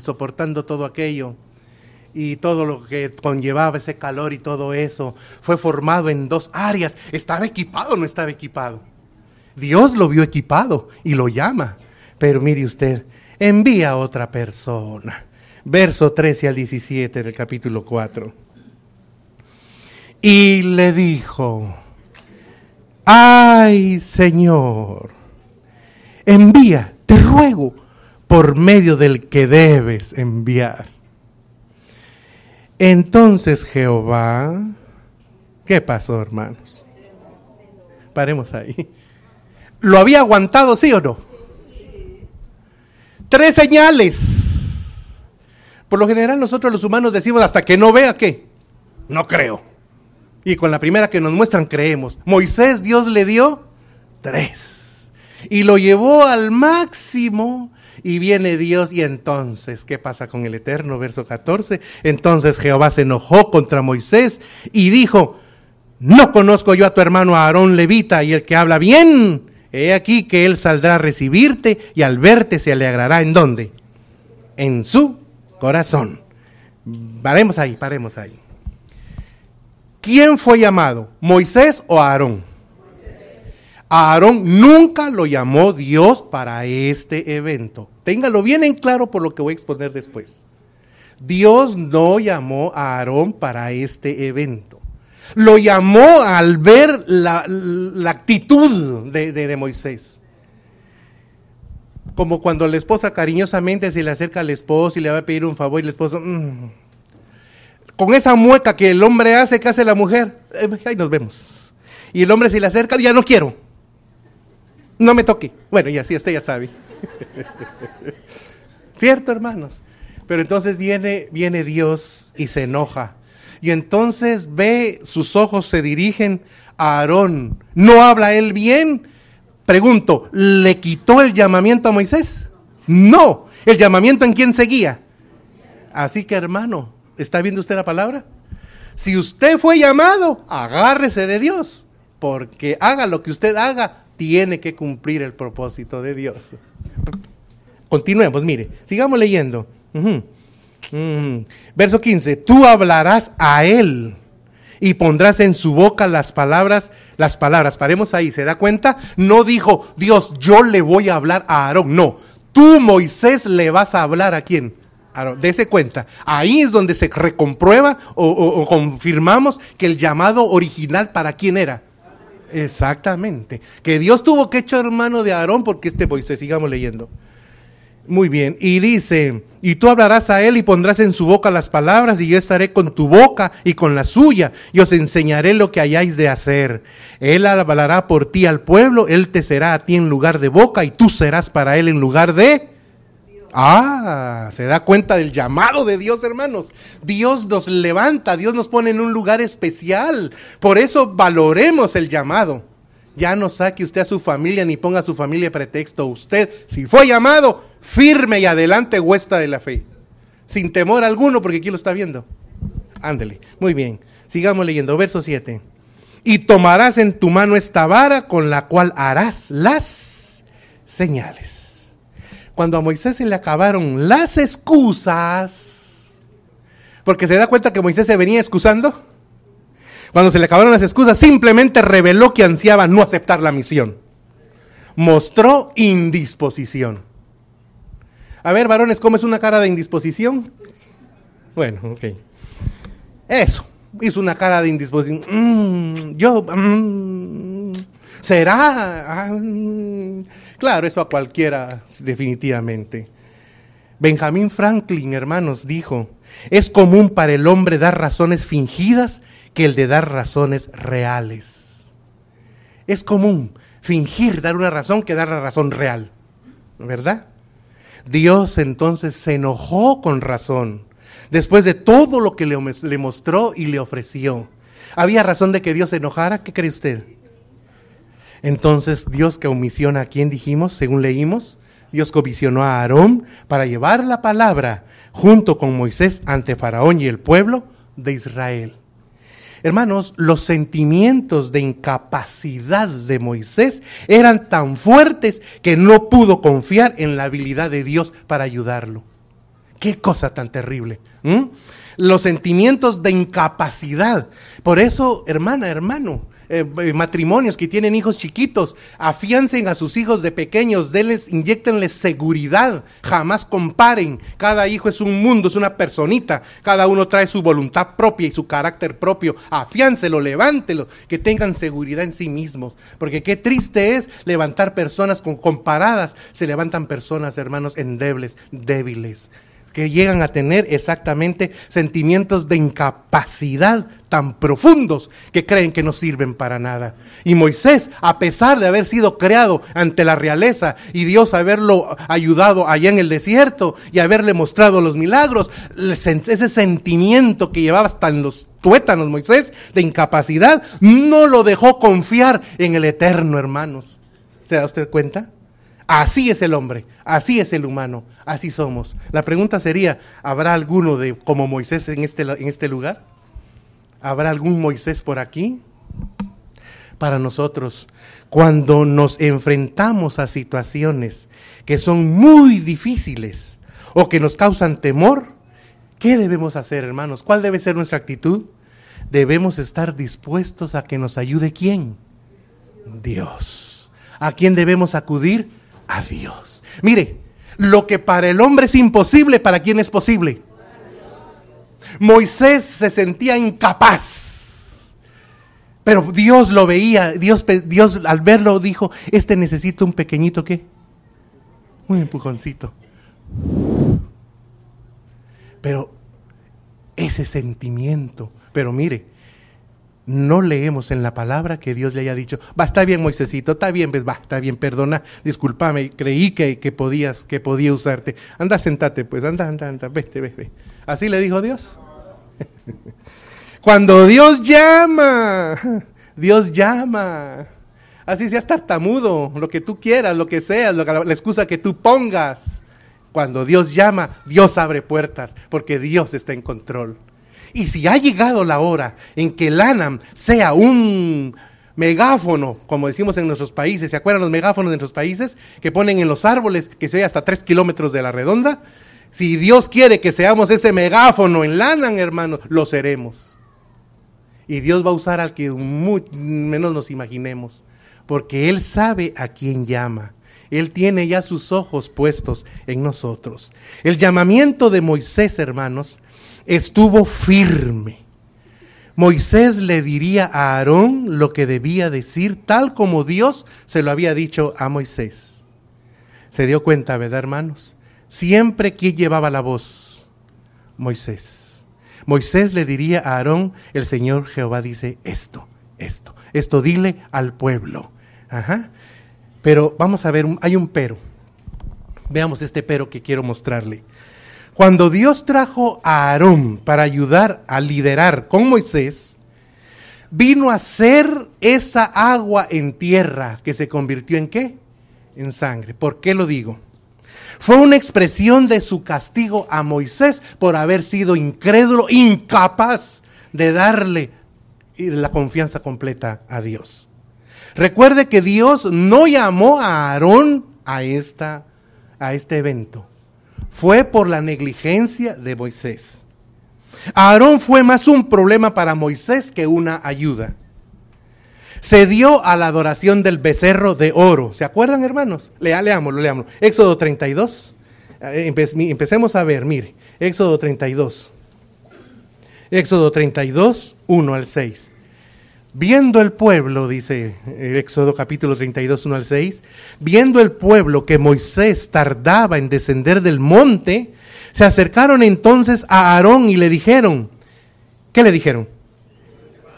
soportando todo aquello y todo lo que conllevaba ese calor y todo eso, fue formado en dos áreas. ¿Estaba equipado o no estaba equipado? Dios lo vio equipado y lo llama. Pero mire usted, envía a otra persona. Verso 13 al 17 del capítulo 4. Y le dijo, ay Señor, envía te ruego por medio del que debes enviar. Entonces Jehová, ¿qué pasó hermanos? Paremos ahí. ¿Lo había aguantado, sí o no? Tres señales. Por lo general nosotros los humanos decimos hasta que no vea qué. No creo. Y con la primera que nos muestran creemos. Moisés Dios le dio tres y lo llevó al máximo. Y viene Dios y entonces, ¿qué pasa con el Eterno? Verso 14. Entonces Jehová se enojó contra Moisés y dijo, no conozco yo a tu hermano Aarón Levita y el que habla bien. He aquí que él saldrá a recibirte y al verte se alegrará. ¿En dónde? En su corazón. Paremos ahí, paremos ahí. ¿Quién fue llamado? ¿Moisés o Aarón? A Aarón nunca lo llamó Dios para este evento. Téngalo bien en claro por lo que voy a exponer después. Dios no llamó a Aarón para este evento. Lo llamó al ver la, la actitud de, Moisés. Como cuando la esposa cariñosamente se le acerca al esposo y le va a pedir un favor y el esposo... Mmm, con esa mueca que el hombre hace, que hace la mujer, eh, ahí nos vemos. Y el hombre se le acerca, ya no quiero no me toque. Bueno, y así usted ya sabe. [LAUGHS] ¿Cierto, hermanos? Pero entonces viene, viene Dios y se enoja. Y entonces ve, sus ojos se dirigen a Aarón. ¿No habla él bien? Pregunto, ¿le quitó el llamamiento a Moisés? No. ¿El llamamiento en quién seguía? Así que, hermano, ¿está viendo usted la palabra? Si usted fue llamado, agárrese de Dios. Porque haga lo que usted haga, tiene que cumplir el propósito de Dios. Continuemos, mire, sigamos leyendo. Verso 15, tú hablarás a él y pondrás en su boca las palabras, las palabras. Paremos ahí, ¿se da cuenta? No dijo, Dios, yo le voy a hablar a Aarón. No, tú Moisés le vas a hablar a quién? Dese cuenta. Ahí es donde se recomprueba o, o confirmamos que el llamado original para quién era. Exactamente. Que Dios tuvo que echar mano de Aarón porque este Moisés, sigamos leyendo. Muy bien, y dice, y tú hablarás a él y pondrás en su boca las palabras, y yo estaré con tu boca y con la suya, y os enseñaré lo que hayáis de hacer. Él hablará por ti al pueblo, él te será a ti en lugar de boca, y tú serás para él en lugar de... Ah, se da cuenta del llamado de Dios, hermanos. Dios nos levanta, Dios nos pone en un lugar especial. Por eso valoremos el llamado. Ya no saque usted a su familia ni ponga a su familia pretexto. Usted, si fue llamado, firme y adelante, huesta de la fe. Sin temor alguno, porque aquí lo está viendo. Ándele. Muy bien. Sigamos leyendo. Verso 7. Y tomarás en tu mano esta vara con la cual harás las señales. Cuando a Moisés se le acabaron las excusas, porque se da cuenta que Moisés se venía excusando cuando se le acabaron las excusas, simplemente reveló que ansiaba no aceptar la misión. Mostró indisposición. A ver, varones, ¿cómo es una cara de indisposición? Bueno, ok. Eso, hizo una cara de indisposición. Mm, yo, mm, ¿será? Ah, claro, eso a cualquiera, definitivamente. Benjamín Franklin, hermanos, dijo, es común para el hombre dar razones fingidas que el de dar razones reales. Es común fingir dar una razón que dar la razón real, ¿verdad? Dios entonces se enojó con razón, después de todo lo que le, le mostró y le ofreció. ¿Había razón de que Dios se enojara? ¿Qué cree usted? Entonces Dios que omisiona a quién dijimos, según leímos, Dios comisionó a Aarón para llevar la palabra junto con Moisés ante Faraón y el pueblo de Israel. Hermanos, los sentimientos de incapacidad de Moisés eran tan fuertes que no pudo confiar en la habilidad de Dios para ayudarlo. Qué cosa tan terrible. Los sentimientos de incapacidad. Por eso, hermana, hermano, eh, matrimonios que tienen hijos chiquitos, afiancen a sus hijos de pequeños, denles, inyectenles seguridad, jamás comparen. Cada hijo es un mundo, es una personita, cada uno trae su voluntad propia y su carácter propio. Afiáncelo, levántelo, que tengan seguridad en sí mismos. Porque qué triste es levantar personas con comparadas, se levantan personas, hermanos, endebles, débiles que llegan a tener exactamente sentimientos de incapacidad tan profundos que creen que no sirven para nada. Y Moisés, a pesar de haber sido creado ante la realeza y Dios haberlo ayudado allá en el desierto y haberle mostrado los milagros, ese sentimiento que llevaba hasta en los tuétanos Moisés de incapacidad, no lo dejó confiar en el eterno, hermanos. ¿Se da usted cuenta? Así es el hombre, así es el humano, así somos. La pregunta sería, ¿habrá alguno de como Moisés en este, en este lugar? ¿Habrá algún Moisés por aquí? Para nosotros, cuando nos enfrentamos a situaciones que son muy difíciles o que nos causan temor, ¿qué debemos hacer, hermanos? ¿Cuál debe ser nuestra actitud? Debemos estar dispuestos a que nos ayude quién? Dios. ¿A quién debemos acudir? A Dios. Mire, lo que para el hombre es imposible, ¿para quién es posible? Moisés se sentía incapaz. Pero Dios lo veía, Dios, Dios al verlo dijo, este necesita un pequeñito qué? Un empujoncito. Pero ese sentimiento, pero mire, no leemos en la palabra que Dios le haya dicho, va, está bien, Moisésito, está bien, va, está bien, perdona, discúlpame, creí que, que, podías, que podía usarte. Anda, sentate, pues, anda, anda, anda, vete, vete. Así le dijo Dios. [LAUGHS] Cuando Dios llama, Dios llama. Así seas tartamudo, lo que tú quieras, lo que seas, la excusa que tú pongas. Cuando Dios llama, Dios abre puertas, porque Dios está en control. Y si ha llegado la hora en que el sea un megáfono, como decimos en nuestros países, ¿se acuerdan los megáfonos de nuestros países que ponen en los árboles que se oye hasta tres kilómetros de la redonda? Si Dios quiere que seamos ese megáfono en LANAM, hermanos, lo seremos. Y Dios va a usar al que menos nos imaginemos, porque Él sabe a quién llama. Él tiene ya sus ojos puestos en nosotros. El llamamiento de Moisés, hermanos, estuvo firme. Moisés le diría a Aarón lo que debía decir, tal como Dios se lo había dicho a Moisés. Se dio cuenta, ¿verdad, hermanos? Siempre quien llevaba la voz, Moisés. Moisés le diría a Aarón, el Señor Jehová dice esto, esto, esto dile al pueblo. Ajá. Pero vamos a ver, hay un pero. Veamos este pero que quiero mostrarle. Cuando Dios trajo a Aarón para ayudar a liderar con Moisés, vino a ser esa agua en tierra que se convirtió en qué? En sangre. ¿Por qué lo digo? Fue una expresión de su castigo a Moisés por haber sido incrédulo, incapaz de darle la confianza completa a Dios. Recuerde que Dios no llamó a Aarón a, esta, a este evento. Fue por la negligencia de Moisés. Aarón fue más un problema para Moisés que una ayuda. Se dio a la adoración del becerro de oro. ¿Se acuerdan, hermanos? Lea, leámoslo, leámoslo. Éxodo 32. Eh, empecemos a ver, mire. Éxodo 32. Éxodo 32, 1 al 6. Viendo el pueblo, dice el Éxodo capítulo 32, 1 al 6, viendo el pueblo que Moisés tardaba en descender del monte, se acercaron entonces a Aarón y le dijeron, ¿qué le dijeron?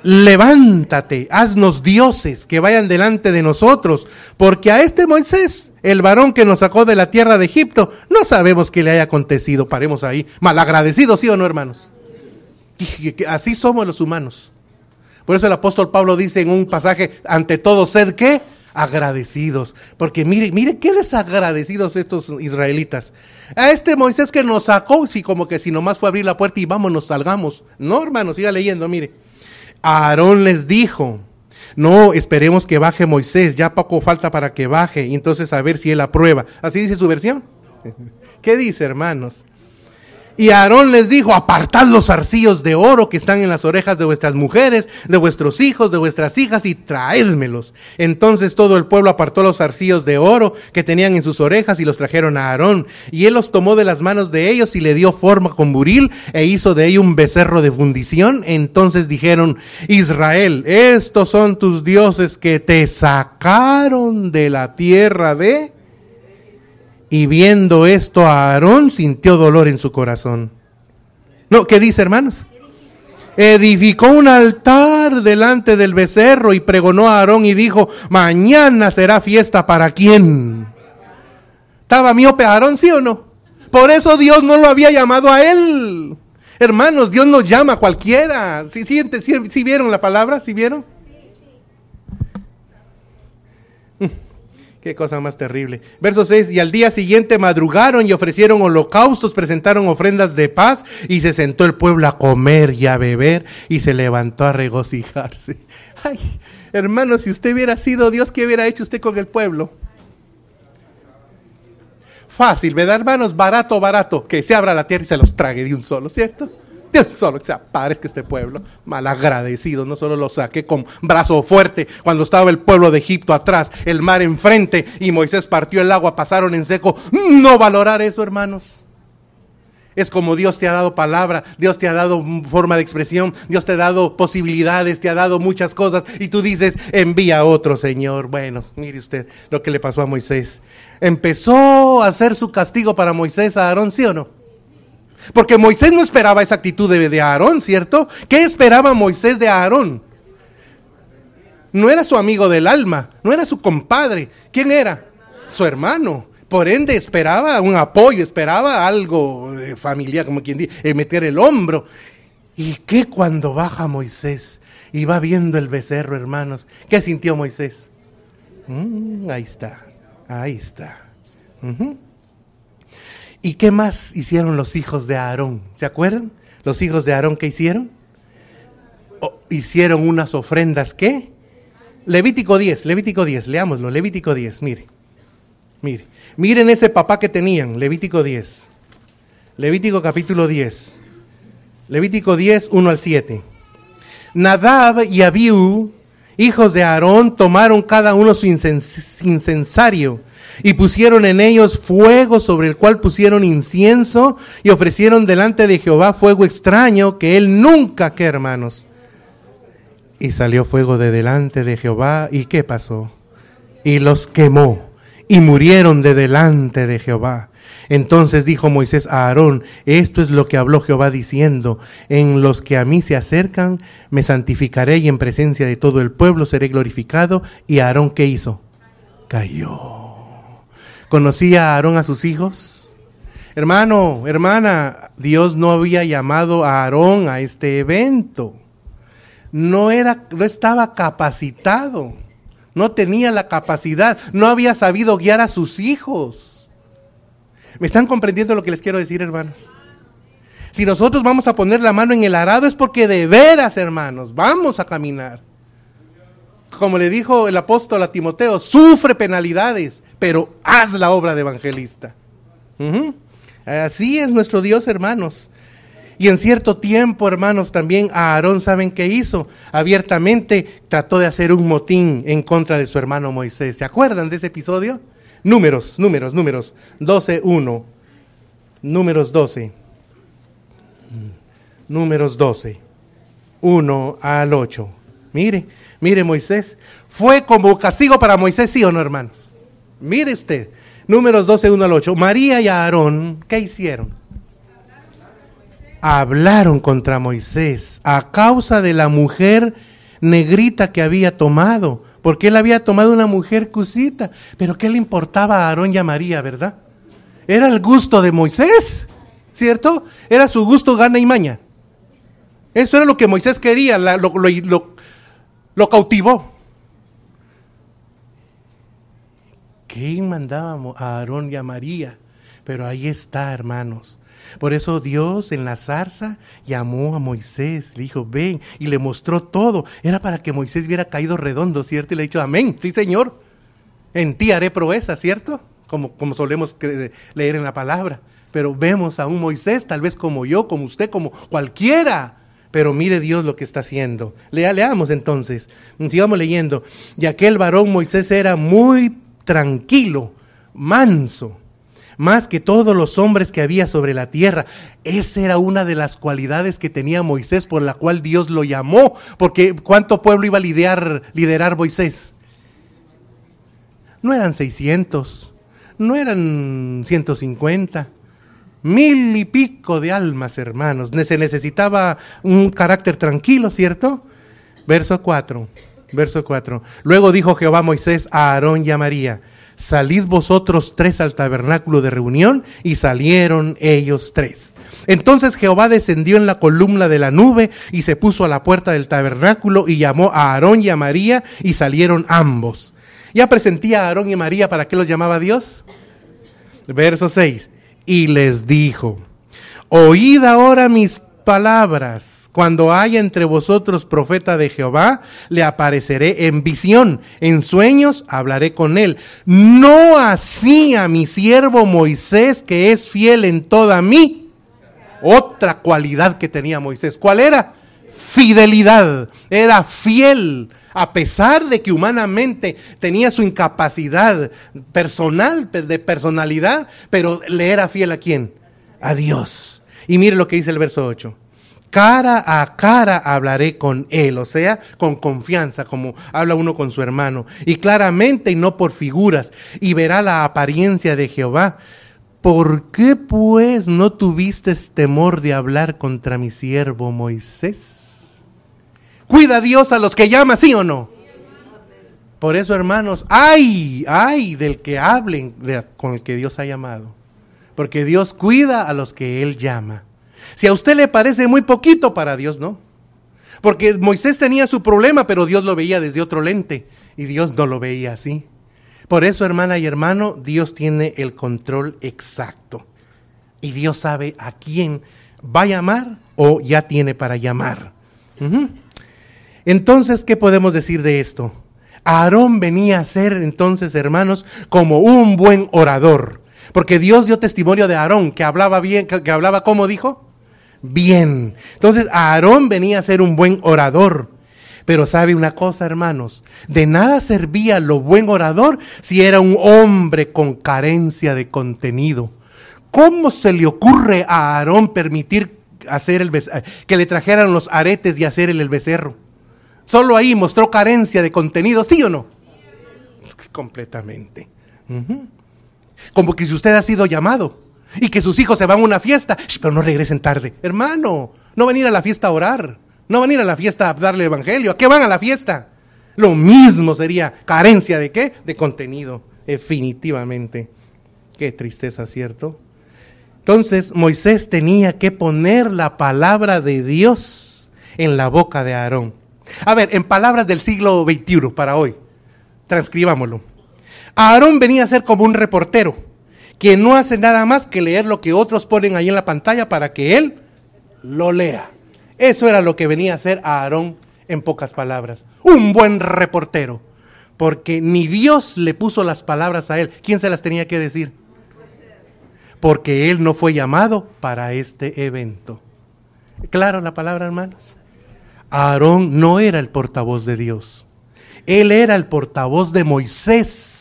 Levántate, haznos dioses que vayan delante de nosotros, porque a este Moisés, el varón que nos sacó de la tierra de Egipto, no sabemos qué le haya acontecido. Paremos ahí, malagradecidos, ¿sí o no, hermanos? Así somos los humanos. Por eso el apóstol Pablo dice en un pasaje, ante todo, sed qué? Agradecidos. Porque mire, mire qué desagradecidos estos israelitas. A este Moisés que nos sacó, si como que si nomás fue a abrir la puerta y vámonos, salgamos. No, hermano, siga leyendo, mire. Aarón les dijo, no, esperemos que baje Moisés, ya poco falta para que baje, y entonces a ver si él aprueba. Así dice su versión. [LAUGHS] ¿Qué dice, hermanos? Y Aarón les dijo, apartad los arcillos de oro que están en las orejas de vuestras mujeres, de vuestros hijos, de vuestras hijas, y traédmelos. Entonces todo el pueblo apartó los arcillos de oro que tenían en sus orejas y los trajeron a Aarón. Y él los tomó de las manos de ellos y le dio forma con buril e hizo de ello un becerro de fundición. Entonces dijeron, Israel, estos son tus dioses que te sacaron de la tierra de y viendo esto, Aarón sintió dolor en su corazón. No, ¿qué dice, hermanos? Edificó un altar delante del becerro y pregonó a Aarón y dijo, mañana será fiesta para quién. ¿Estaba miope Aarón, sí o no? Por eso Dios no lo había llamado a él. Hermanos, Dios nos llama a cualquiera. ¿Sí, sí vieron la palabra? ¿Sí vieron? Qué cosa más terrible. Verso 6, y al día siguiente madrugaron y ofrecieron holocaustos, presentaron ofrendas de paz y se sentó el pueblo a comer y a beber y se levantó a regocijarse. [LAUGHS] Ay, hermano, si usted hubiera sido Dios, ¿qué hubiera hecho usted con el pueblo? Fácil, ¿verdad, hermanos? Barato, barato, que se abra la tierra y se los trague de un solo, ¿cierto? [LAUGHS] solo que sea que este pueblo, malagradecido, no solo lo saqué con brazo fuerte cuando estaba el pueblo de Egipto atrás, el mar enfrente y Moisés partió el agua, pasaron en seco. No valorar eso, hermanos. Es como Dios te ha dado palabra, Dios te ha dado forma de expresión, Dios te ha dado posibilidades, te ha dado muchas cosas y tú dices, envía a otro Señor. Bueno, mire usted lo que le pasó a Moisés. Empezó a hacer su castigo para Moisés a Aarón, ¿sí o no? Porque Moisés no esperaba esa actitud de, Aarón, ¿cierto? ¿Qué esperaba Moisés de Aarón? No era su amigo del alma, no era su compadre. ¿Quién era? Su hermano. Por ende, esperaba un apoyo, esperaba algo de familia, como quien dice, eh, meter el hombro. ¿Y qué cuando baja Moisés y va viendo el becerro, hermanos? ¿Qué sintió Moisés? Mm, ahí está, ahí está. ¿Y qué más hicieron los hijos de Aarón? ¿Se acuerdan? Los hijos de Aarón, ¿qué hicieron? hicieron unas ofrendas, ¿qué? Levítico 10, Levítico 10, leámoslo, Levítico 10, mire, mire, miren ese papá que tenían, Levítico 10, Levítico capítulo 10, Levítico 10, 1 al 7. Nadab y Abiú, hijos de Aarón, tomaron cada uno su incensario y pusieron en ellos fuego sobre el cual pusieron incienso y ofrecieron delante de Jehová fuego extraño que él nunca, que hermanos. Y salió fuego de delante de Jehová y ¿qué pasó? Y los quemó y murieron de delante de Jehová. Entonces dijo Moisés a Aarón, esto es lo que habló Jehová diciendo, en los que a mí se acercan, me santificaré y en presencia de todo el pueblo seré glorificado. ¿Y Aarón qué hizo? Cayó. ¿Conocía a Aarón a sus hijos? Hermano, hermana, Dios no había llamado a Aarón a este evento. No era, no estaba capacitado. No tenía la capacidad, no había sabido guiar a sus hijos. ¿Me están comprendiendo lo que les quiero decir, hermanos? Si nosotros vamos a poner la mano en el arado es porque de veras, hermanos, vamos a caminar como le dijo el apóstol a Timoteo, sufre penalidades, pero haz la obra de evangelista. Así es nuestro Dios, hermanos. Y en cierto tiempo, hermanos, también a Aarón, ¿saben qué hizo? Abiertamente trató de hacer un motín en contra de su hermano Moisés. ¿Se acuerdan de ese episodio? Números, números, números. 12, 1. Números 12. Números 12. 1 al 8. Mire, mire Moisés. Fue como castigo para Moisés, sí o no, hermanos. Mire usted. Números 12, 1 al 8. María y Aarón, ¿qué hicieron? Hablaron contra Moisés a causa de la mujer negrita que había tomado. Porque él había tomado una mujer cusita. Pero ¿qué le importaba a Aarón y a María, verdad? Era el gusto de Moisés, ¿cierto? Era su gusto, gana y maña. Eso era lo que Moisés quería, lo, lo, cautivó. ¿Quién mandaba a Aarón y a María? Pero ahí está, hermanos. Por eso Dios en la zarza llamó a Moisés, le dijo, ven, y le mostró todo. Era para que Moisés hubiera caído redondo, ¿cierto? Y le ha dicho, amén, sí, Señor. En ti haré proeza, ¿cierto? Como, como solemos leer en la palabra. Pero vemos a un Moisés, tal vez como yo, como usted, como cualquiera, pero mire Dios lo que está haciendo. Lea, leamos entonces, sigamos leyendo. Y aquel varón Moisés era muy tranquilo, manso, más que todos los hombres que había sobre la tierra. Esa era una de las cualidades que tenía Moisés por la cual Dios lo llamó, porque ¿cuánto pueblo iba a liderar, Moisés? No eran 600, no eran 150 mil y pico de almas, hermanos. Se necesitaba un carácter tranquilo, ¿cierto? Verso 4, verso 4. Luego dijo Jehová Moisés a Aarón y a María, salid vosotros tres al tabernáculo de reunión, y salieron ellos tres. Entonces Jehová descendió en la columna de la nube y se puso a la puerta del tabernáculo y llamó a Aarón y a María y salieron ambos. Ya presentía a Aarón y María, ¿para qué los llamaba Dios? Verso 6 y les dijo, oíd ahora mis palabras. Cuando haya entre vosotros profeta de Jehová, le apareceré en visión, en sueños hablaré con él. No así a mi siervo Moisés, que es fiel en toda mí. Otra cualidad que tenía Moisés, ¿cuál era? Fidelidad. Era fiel a pesar de que humanamente tenía su incapacidad personal, de personalidad, pero le era fiel a quién? A Dios. Y mire lo que dice el verso 8 cara a cara hablaré con él, o sea, con confianza, como habla uno con su hermano, y claramente y no por figuras, y verá la apariencia de Jehová. ¿Por qué pues no tuviste temor de hablar contra mi siervo Moisés? ¿Cuida Dios a los que llama, sí o no? Por eso, hermanos, ay, ay del que hablen con el que Dios ha llamado. Porque Dios cuida a los que Él llama. Si a usted le parece muy poquito, para Dios no. Porque Moisés tenía su problema, pero Dios lo veía desde otro lente. Y Dios no lo veía así. Por eso, hermana y hermano, Dios tiene el control exacto. Y Dios sabe a quién va a llamar o ya tiene para llamar. Entonces, ¿qué podemos decir de esto? Aarón venía a ser entonces, hermanos, como un buen orador. Porque Dios dio testimonio de Aarón, que hablaba bien, que, hablaba como dijo, bien. Entonces Aarón venía a ser un buen orador. Pero sabe una cosa, hermanos, de nada servía lo buen orador si era un hombre con carencia de contenido. ¿Cómo se le ocurre a Aarón permitir hacer el que le trajeran los aretes y hacer el becerro? Solo ahí mostró carencia de contenido, ¿sí o no? Completamente. Como que si usted ha sido llamado y que sus hijos se van a una fiesta, pero no regresen tarde. Hermano, no van a ir a la fiesta a orar, no van a ir a la fiesta a darle evangelio. ¿A qué van a la fiesta? Lo mismo sería carencia de qué? De contenido, definitivamente. Qué tristeza, ¿cierto? Entonces Moisés tenía que poner la palabra de Dios en la boca de Aarón. A ver, en palabras del siglo XXI para hoy, transcribámoslo. Aarón venía a ser como un reportero que no hace nada más que leer lo que otros ponen ahí en la pantalla para que él lo lea. Eso era lo que venía a hacer Aarón en pocas palabras. Un buen reportero. Porque ni Dios le puso las palabras a él. ¿Quién se las tenía que decir? Porque él no fue llamado para este evento. ¿Claro la palabra, hermanos? Aarón no era el portavoz de Dios. Él era el portavoz de Moisés.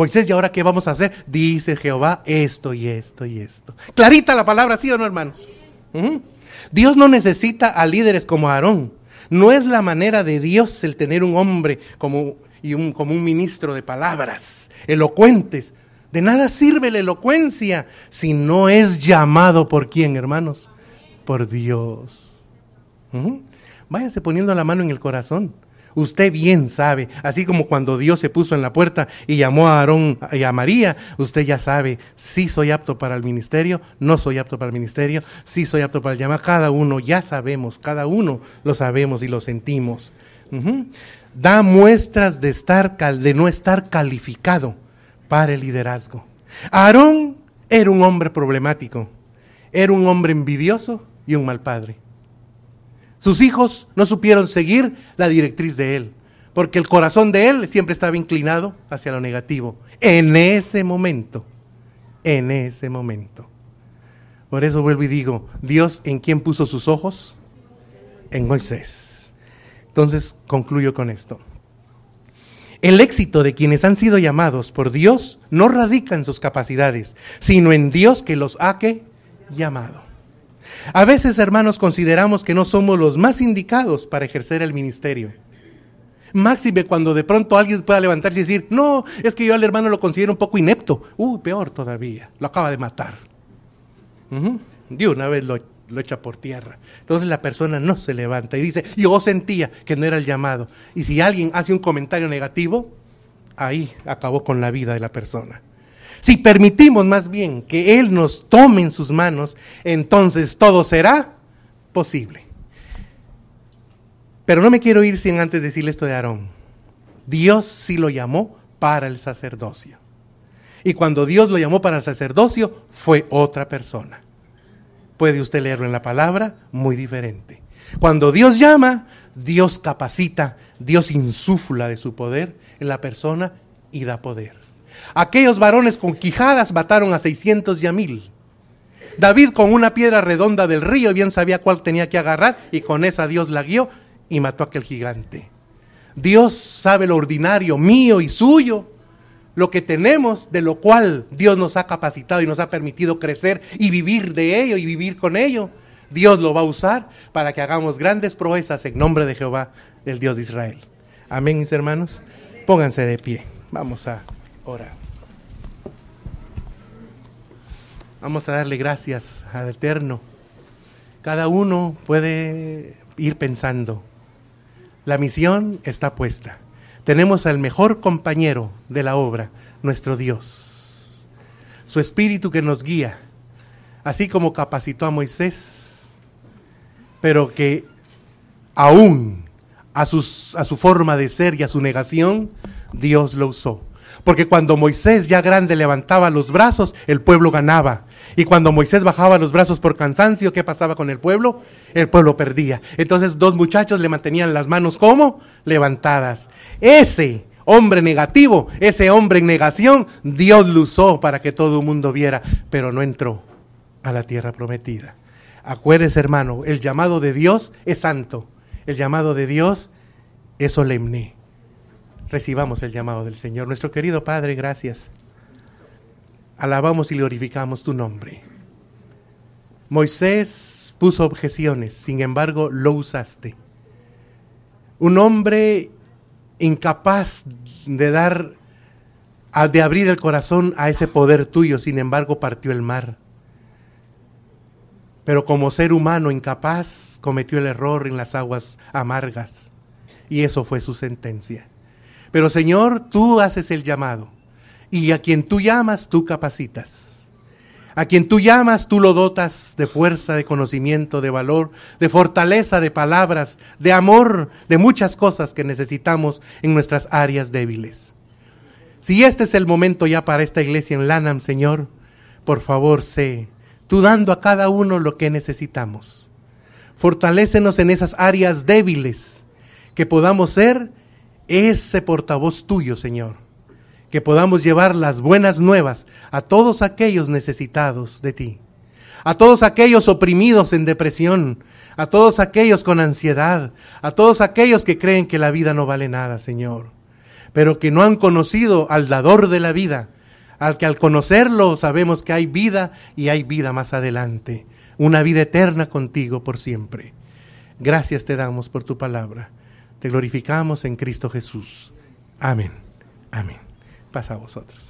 Moisés, ¿y ahora qué vamos a hacer? Dice Jehová esto y esto y esto. Clarita la palabra, ¿sí o no, hermanos? Dios no necesita a líderes como Aarón. No es la manera de Dios el tener un hombre como, y un, como un ministro de palabras, elocuentes. De nada sirve la elocuencia si no es llamado por quién, hermanos? Por Dios. Váyase poniendo la mano en el corazón. Usted bien sabe, así como cuando Dios se puso en la puerta y llamó a Aarón y a María, usted ya sabe, si soy apto para el ministerio, no soy apto para el ministerio, si soy apto para el llamado. Cada uno ya sabemos, cada uno lo sabemos y lo sentimos. Da muestras de, estar, de no estar calificado para el liderazgo. Aarón era un hombre problemático, era un hombre envidioso y un mal padre. Sus hijos no supieron seguir la directriz de él, porque el corazón de él siempre estaba inclinado hacia lo negativo. En ese momento, en ese momento. Por eso vuelvo y digo, Dios en quién puso sus ojos? En Moisés. Entonces concluyo con esto. El éxito de quienes han sido llamados por Dios no radica en sus capacidades, sino en Dios que los ha llamado. A veces, hermanos, consideramos que no somos los más indicados para ejercer el ministerio. Máxime cuando de pronto alguien pueda levantarse y decir, no, es que yo al hermano lo considero un poco inepto. Uh, peor todavía, lo acaba de matar. De una vez lo, lo echa por tierra. Entonces la persona no se levanta y dice, yo sentía que no era el llamado. Y si alguien hace un comentario negativo, ahí acabó con la vida de la persona. Si permitimos más bien que Él nos tome en sus manos, entonces todo será posible. Pero no me quiero ir sin antes decirle esto de Aarón. Dios sí lo llamó para el sacerdocio. Y cuando Dios lo llamó para el sacerdocio, fue otra persona. Puede usted leerlo en la palabra, muy diferente. Cuando Dios llama, Dios capacita, Dios insufla de su poder en la persona y da poder. Aquellos varones con quijadas mataron a 600 y a mil. David con una piedra redonda del río bien sabía cuál tenía que agarrar y con esa Dios la guió y mató a aquel gigante. Dios sabe lo ordinario mío y suyo, lo que tenemos, de lo cual Dios nos ha capacitado y nos ha permitido crecer y vivir de ello y vivir con ello. Dios lo va a usar para que hagamos grandes proezas en nombre de Jehová, el Dios de Israel. Amén, mis hermanos. Pónganse de pie. Vamos a Vamos a darle gracias al Eterno. Cada uno puede ir pensando. La misión está puesta. Tenemos al mejor compañero de la obra, nuestro Dios. Su espíritu que nos guía, así como capacitó a Moisés, pero que aún a su forma de ser y a su negación, Dios lo usó porque cuando Moisés ya grande levantaba los brazos, el pueblo ganaba. Y cuando Moisés bajaba los brazos por cansancio, ¿qué pasaba con el pueblo? El pueblo perdía. Entonces dos muchachos le mantenían las manos como levantadas. Ese hombre negativo, ese hombre en negación, Dios lo usó para que todo el mundo viera, pero no entró a la tierra prometida. Acuérdese, hermano, el llamado de Dios es santo. El llamado de Dios es solemne. Recibamos el llamado del Señor. Nuestro querido Padre, gracias. Alabamos y glorificamos tu nombre. Moisés puso objeciones, sin embargo lo usaste. Un hombre incapaz de dar, de abrir el corazón a ese poder tuyo, sin embargo partió el mar. Pero como ser humano incapaz cometió el error en las aguas amargas. Y eso fue su sentencia. Pero Señor, tú haces el llamado. Y a quien tú llamas, tú capacitas. A quien tú llamas, tú lo dotas de fuerza, de conocimiento, de valor, de fortaleza, de palabras, de amor, de muchas cosas que necesitamos en nuestras áreas débiles. Si este es el momento ya para esta iglesia en Lanham, Señor, por favor, sé tú dando a cada uno lo que necesitamos. Fortalécenos en esas áreas débiles, que podamos ser ese portavoz tuyo, Señor que podamos llevar las buenas nuevas a todos aquellos necesitados de ti, a todos aquellos oprimidos en depresión, a todos aquellos con ansiedad, a todos aquellos que creen que la vida no vale nada, Señor, pero que no han conocido al dador de la vida, al que al conocerlo sabemos que hay vida y hay vida más adelante, una vida eterna contigo por siempre. Gracias te damos por tu palabra. Te glorificamos en Cristo Jesús. Amén. Amén pasa a vosotros.